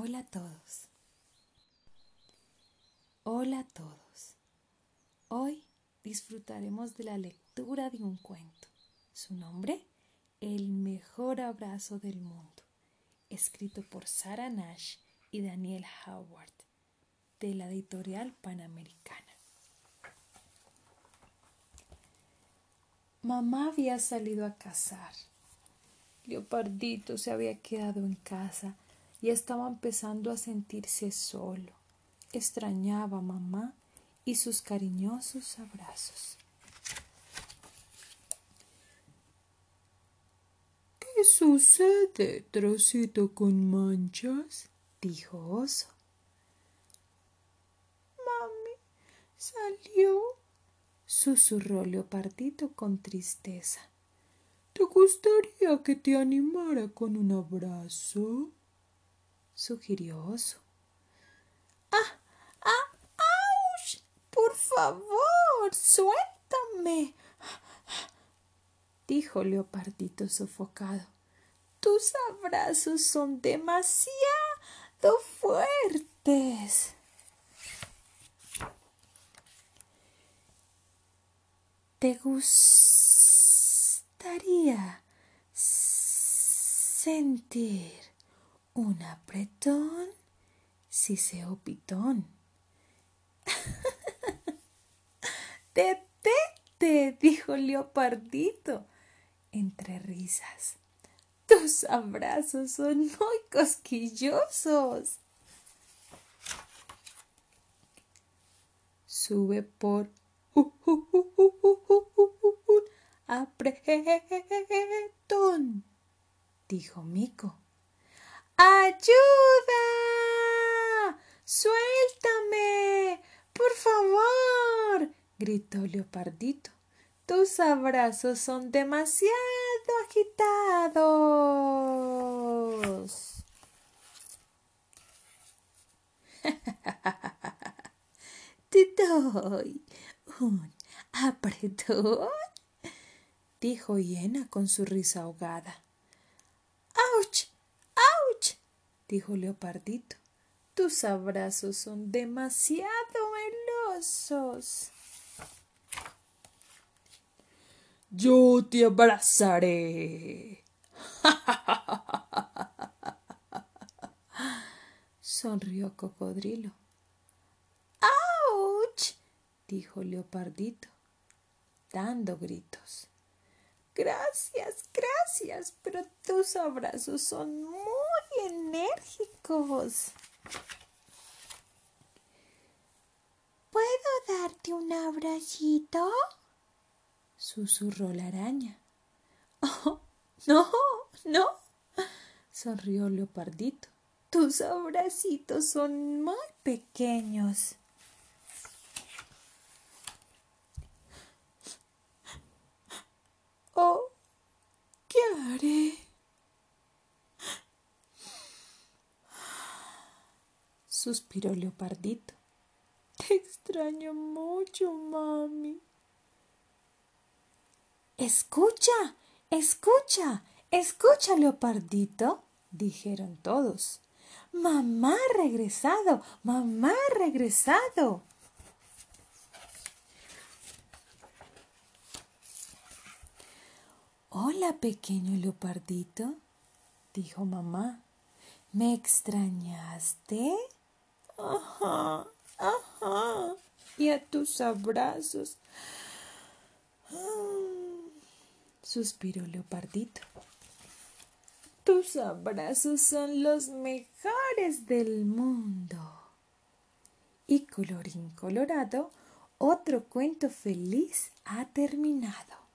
Hola a todos. Hola a todos. Hoy disfrutaremos de la lectura de un cuento. Su nombre, El mejor abrazo del mundo, escrito por Sarah Nash y Daniel Howard, de la editorial Panamericana. Mamá había salido a cazar. Leopardito se había quedado en casa y estaba empezando a sentirse solo. Extrañaba a mamá y sus cariñosos abrazos. ¿Qué sucede, trocito con manchas? dijo Oso. Mami salió, susurró Leopardito con tristeza. ¿Te gustaría que te animara con un abrazo? Sugirió Oso. ¡Ah! ¡Ah! ¡Auch! Por favor, suéltame. dijo Leopardito sofocado. Tus abrazos son demasiado fuertes. ¿Te gustaría sentir un apretón? Si se pitón. Detente, dijo Leopardito, entre risas. Tus abrazos son muy cosquillosos. Sube por apretón, dijo Mico. ¡Ayuda! ¡Suéltame! ¡Por favor! gritó Leopardito. Tus abrazos son demasiado agitados. Te doy un apretón, dijo Hiena con su risa ahogada. ¡Auch! ¡Auch! Dijo Leopardito. Tus abrazos son demasiado melosos. Yo te abrazaré. Sonrió Cocodrilo. ¡Auch! dijo Leopardito, dando gritos. Gracias, gracias, pero tus abrazos son muy enérgicos. ¿Puedo darte un abracito? susurró la araña. Oh, no, no, sonrió Leopardito. Tus abracitos son muy pequeños. Oh, ¿qué haré? Suspiró Leopardito. Te extraño mucho, mami. Escucha, escucha, escucha, Leopardito, dijeron todos. Mamá ha regresado, mamá ha regresado. Hola, pequeño leopardito, dijo mamá. ¿Me extrañaste? Ajá, ajá. Y a tus abrazos. Suspiró Leopardito. Tus abrazos son los mejores del mundo. Y colorín colorado, otro cuento feliz ha terminado.